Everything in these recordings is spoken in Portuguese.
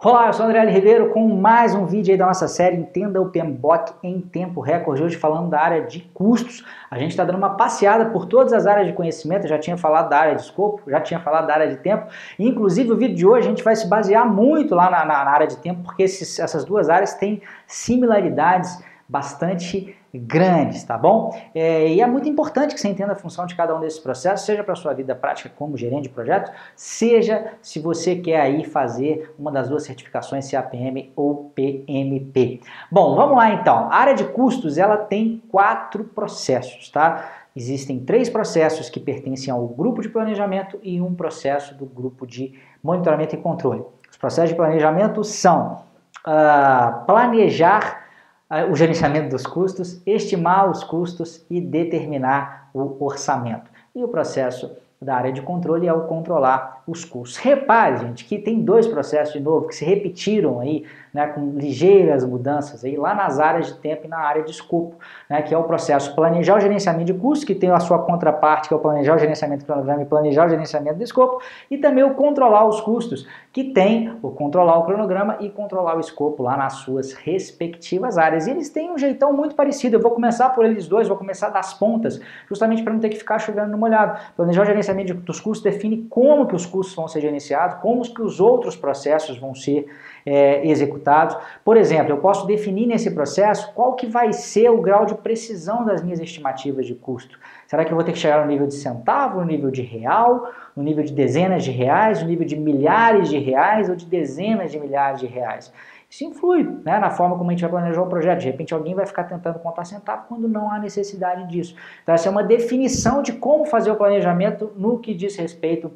Olá, eu sou o André Ribeiro com mais um vídeo aí da nossa série Entenda o PMBOK em tempo recorde, hoje falando da área de custos. A gente está dando uma passeada por todas as áreas de conhecimento, já tinha falado da área de escopo, já tinha falado da área de tempo, e inclusive o vídeo de hoje a gente vai se basear muito lá na, na, na área de tempo, porque esses, essas duas áreas têm similaridades bastante grandes, tá bom? É, e é muito importante que você entenda a função de cada um desses processos, seja para sua vida prática como gerente de projeto, seja se você quer aí fazer uma das duas certificações CAPM ou PMP. Bom, vamos lá então. A área de custos, ela tem quatro processos, tá? Existem três processos que pertencem ao grupo de planejamento e um processo do grupo de monitoramento e controle. Os processos de planejamento são uh, planejar o gerenciamento dos custos, estimar os custos e determinar o orçamento. E o processo da área de controle é o controlar os custos. Repare, gente, que tem dois processos de novo que se repetiram aí, né, com ligeiras mudanças aí lá nas áreas de tempo e na área de escopo, né, que é o processo planejar o gerenciamento de custos, que tem a sua contraparte, que é o planejar o gerenciamento do cronograma e planejar o gerenciamento do escopo, e também o controlar os custos, que tem o controlar o cronograma e controlar o escopo lá nas suas respectivas áreas. E eles têm um jeitão muito parecido. Eu vou começar por eles dois, vou começar das pontas, justamente para não ter que ficar chovendo no molhado. Planejar o gerenciamento dos custos define como que os custos vão ser gerenciados, como que os outros processos vão ser é, executados. Por exemplo, eu posso definir nesse processo qual que vai ser o grau de precisão das minhas estimativas de custo. Será que eu vou ter que chegar no nível de centavo, no nível de real, no nível de dezenas de reais, no nível de milhares de reais ou de dezenas de milhares de reais? Isso influi né, na forma como a gente vai planejar o projeto. De repente alguém vai ficar tentando contar centavo quando não há necessidade disso. Então essa é uma definição de como fazer o planejamento no que diz respeito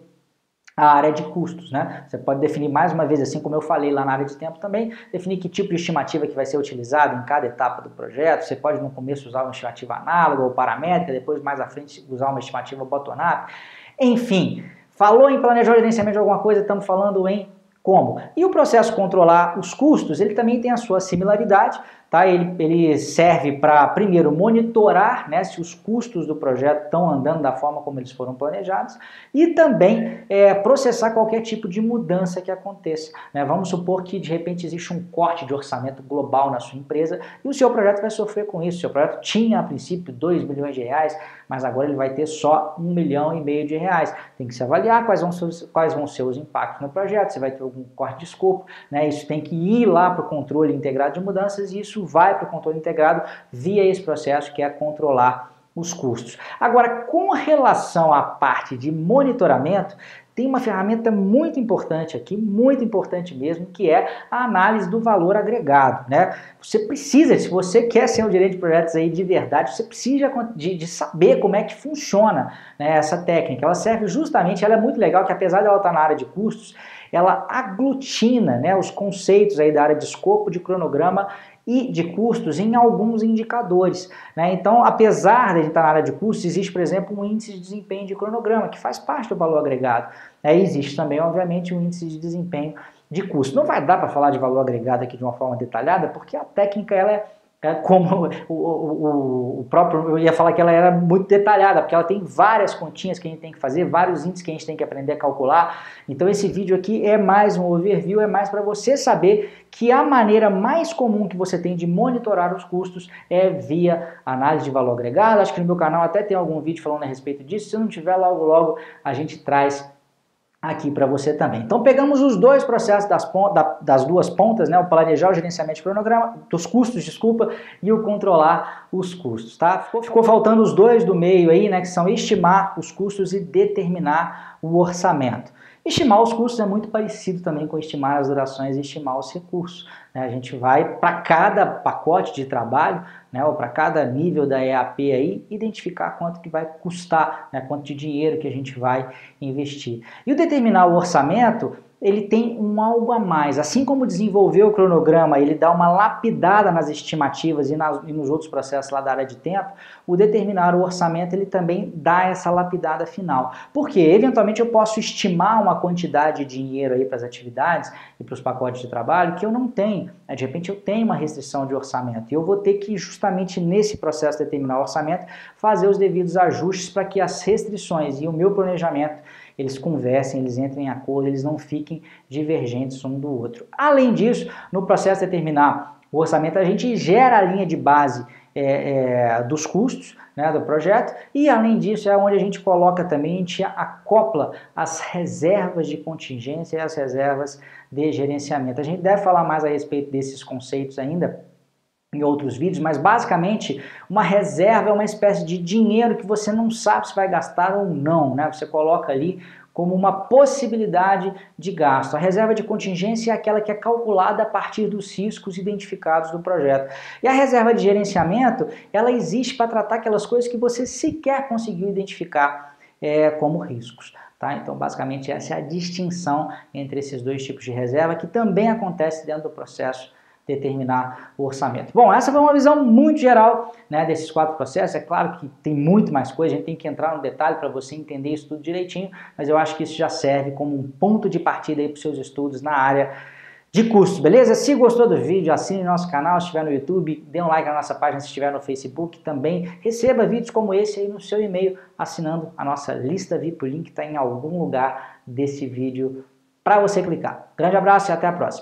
a área de custos, né? Você pode definir mais uma vez, assim como eu falei lá na área de tempo também, definir que tipo de estimativa que vai ser utilizado em cada etapa do projeto. Você pode no começo usar uma estimativa análoga ou paramétrica, depois mais à frente usar uma estimativa bottom-up. Enfim, falou em planejar o gerenciamento de alguma coisa, estamos falando em como? E o processo controlar os custos, ele também tem a sua similaridade, Tá? Ele, ele serve para, primeiro, monitorar né, se os custos do projeto estão andando da forma como eles foram planejados e também é, processar qualquer tipo de mudança que aconteça. Né? Vamos supor que, de repente, existe um corte de orçamento global na sua empresa e o seu projeto vai sofrer com isso. O seu projeto tinha, a princípio, 2 milhões de reais, mas agora ele vai ter só 1 milhão e meio de reais. Tem que se avaliar quais vão ser os, quais vão ser os impactos no projeto, se vai ter algum corte de escopo. Né? Isso tem que ir lá para o controle integrado de mudanças e isso vai para o controle integrado via esse processo que é controlar os custos. Agora, com relação à parte de monitoramento, tem uma ferramenta muito importante aqui, muito importante mesmo, que é a análise do valor agregado. Né? Você precisa, se você quer ser um gerente de projetos aí de verdade, você precisa de, de saber como é que funciona né, essa técnica. Ela serve justamente, ela é muito legal, que apesar de ela estar na área de custos, ela aglutina né, os conceitos aí da área de escopo, de cronograma e de custos em alguns indicadores. Né? Então, apesar de a gente estar na área de custos, existe, por exemplo, um índice de desempenho de cronograma, que faz parte do valor agregado. Né? Existe também, obviamente, um índice de desempenho de custo. Não vai dar para falar de valor agregado aqui de uma forma detalhada, porque a técnica ela é como o, o, o, próprio, eu ia falar que ela era muito detalhada, porque ela tem várias continhas que a gente tem que fazer, vários índices que a gente tem que aprender a calcular. Então esse vídeo aqui é mais um overview, é mais para você saber que a maneira mais comum que você tem de monitorar os custos é via análise de valor agregado. Acho que no meu canal até tem algum vídeo falando a respeito disso. Se não tiver, logo logo a gente traz aqui para você também. Então pegamos os dois processos das, das duas pontas, né, o planejar o gerenciamento de cronograma, dos custos, desculpa, e o controlar os custos, tá? Ficou, ficou faltando os dois do meio aí, né, que são estimar os custos e determinar o orçamento. Estimar os custos é muito parecido também com estimar as durações e estimar os recursos. Né? A gente vai para cada pacote de trabalho, né, ou para cada nível da EAP aí, identificar quanto que vai custar, né, quanto de dinheiro que a gente vai investir. E o determinar o orçamento ele tem um algo a mais. Assim como desenvolver o cronograma, ele dá uma lapidada nas estimativas e, nas, e, nos outros processos lá da área de tempo, o determinar o orçamento, ele também dá essa lapidada final. Porque, eventualmente, eu posso estimar uma quantidade de dinheiro aí para as atividades e para os pacotes de trabalho que eu não tenho. De repente, eu tenho uma restrição de orçamento e eu vou ter que, justamente nesse processo de determinar o orçamento, fazer os devidos ajustes para que as restrições e o meu planejamento eles conversem, eles entrem em acordo, eles não fiquem divergentes um do outro. Além disso, no processo de determinar o orçamento, a gente gera a linha de base é, é, dos custos né, do projeto e além disso é onde a gente coloca também, a gente acopla as reservas de contingência e as reservas de gerenciamento. A gente deve falar mais a respeito desses conceitos ainda em outros vídeos, mas basicamente uma reserva é uma espécie de dinheiro que você não sabe se vai gastar ou não, né? Você coloca ali como uma possibilidade de gasto. A reserva de contingência é aquela que é calculada a partir dos riscos identificados do projeto. E a reserva de gerenciamento, ela existe para tratar aquelas coisas que você sequer conseguiu identificar é, como riscos. Tá? Então, basicamente, essa é a distinção entre esses dois tipos de reserva, que também acontece dentro do processo determinar o orçamento. Bom, essa foi uma visão muito geral né, desses quatro processos. É claro que tem muito mais coisa, a gente tem que entrar no detalhe para você entender isso tudo direitinho, mas eu acho que isso já serve como um ponto de partida para os seus estudos na área de custos, beleza? Se gostou do vídeo, assine nosso canal, se estiver no YouTube, dê um like na nossa página se estiver no Facebook, também receba vídeos como esse aí no seu e-mail, assinando a nossa lista VIP, o link está em algum lugar desse vídeo para você clicar. Grande abraço e até a próxima.